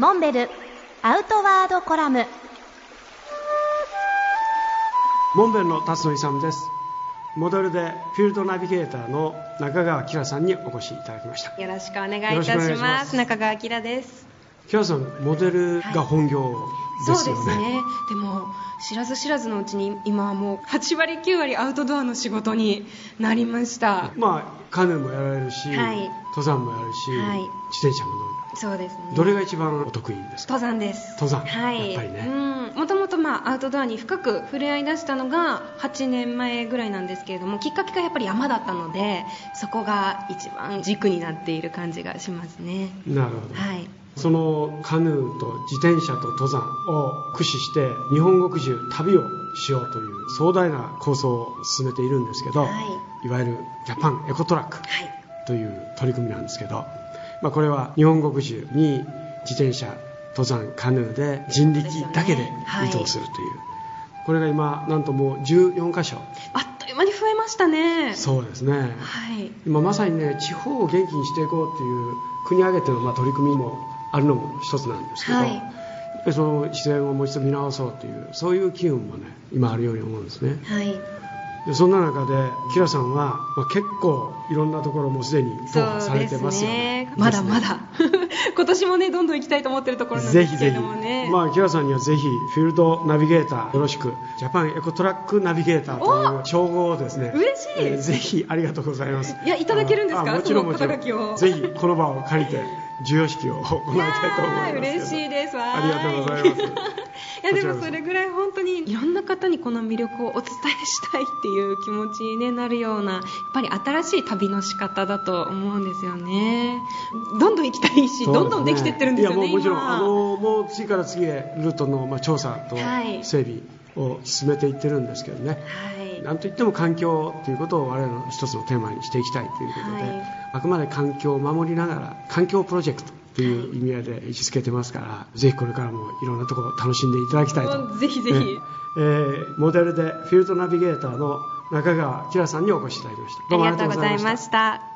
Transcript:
モンベルアウトワードコラム。モンベルの辰野勇です。モデルでフィールドナビゲーターの中川明さんにお越しいただきました。よろしくお願いいたしまします。す中川明です。明さんモデルが本業ですよね、そうですね。でも知らず知らずのうちに今はもう8割9割アウトドアの仕事になりました。まあカヌーもやられるし、はい。登山もやるし、はい。自転車も乗る。そうですね。どれが一番お得意ですか？登山です。登山。はい。やっぱりね。うん。もともとまあアウトドアに深く触れ合い出したのが8年前ぐらいなんですけれどもきっかけがやっぱり山だったのでそこが一番軸になっている感じがしますね。なるほど、はいそのカヌーと自転車と登山を駆使して日本国中旅をしようという壮大な構想を進めているんですけど、はい。いわゆるジャパンエコトラックはい。という取り組みなんですけど、まあ、これは日本国中に自転車登山カヌーで人力だけではい。移動するという、これが今なんともう14カ所。あっという間に増えましたね。そうですね。はい。今まさにね地方を元気にしていこうっていう国挙げてのまあ取り組みもあるのも一つなんですけど、はい。やっぱりその自然をもう一度見直そうというそういう機運もね今あるように思うんですね。はい。でそんな中でキラさんは、まあ、結構いろんなところもすでに踏破されてますよね。まだまだ。今年もねどんどん行きたいと思ってるところなんですけれぜひぜひ、どもねまあ、キラさんにはぜひフィールドナビゲーターよろしくジャパンエコトラックナビゲーターという称号をですね嬉しい。えーぜひありがとうございます。いやいただけるんですか？あもちろんもちろん。ぜひこの場を借りて授与式を行いたいと思います嬉しいです。わありがとうございます。いやでもそ。れぐらい本当にいろんな方にこの魅力をお伝えしたいっていう気持ちに、ね、なるようなやっぱり新しい旅の仕方だと思うんですよね。どんどん行きたいし、ね。どんどんできてってるんですよねいやもうもちろん今。あのもう次から次へルートの、まあ、調査とはい。整備を進めていってるんですけどね、はいなんといっても環境ということを我々の一つのテーマにしていきたいということで、はい。あくまで環境を守りながら環境プロジェクトという意味合いで位置づけてますから、ぜひこれからもいろんなところを楽しんでいただきたいと。もうぜひぜひ。ええーモデルでフィールドナビゲーターの中川明さんにお越しいただきました。ありがとうございました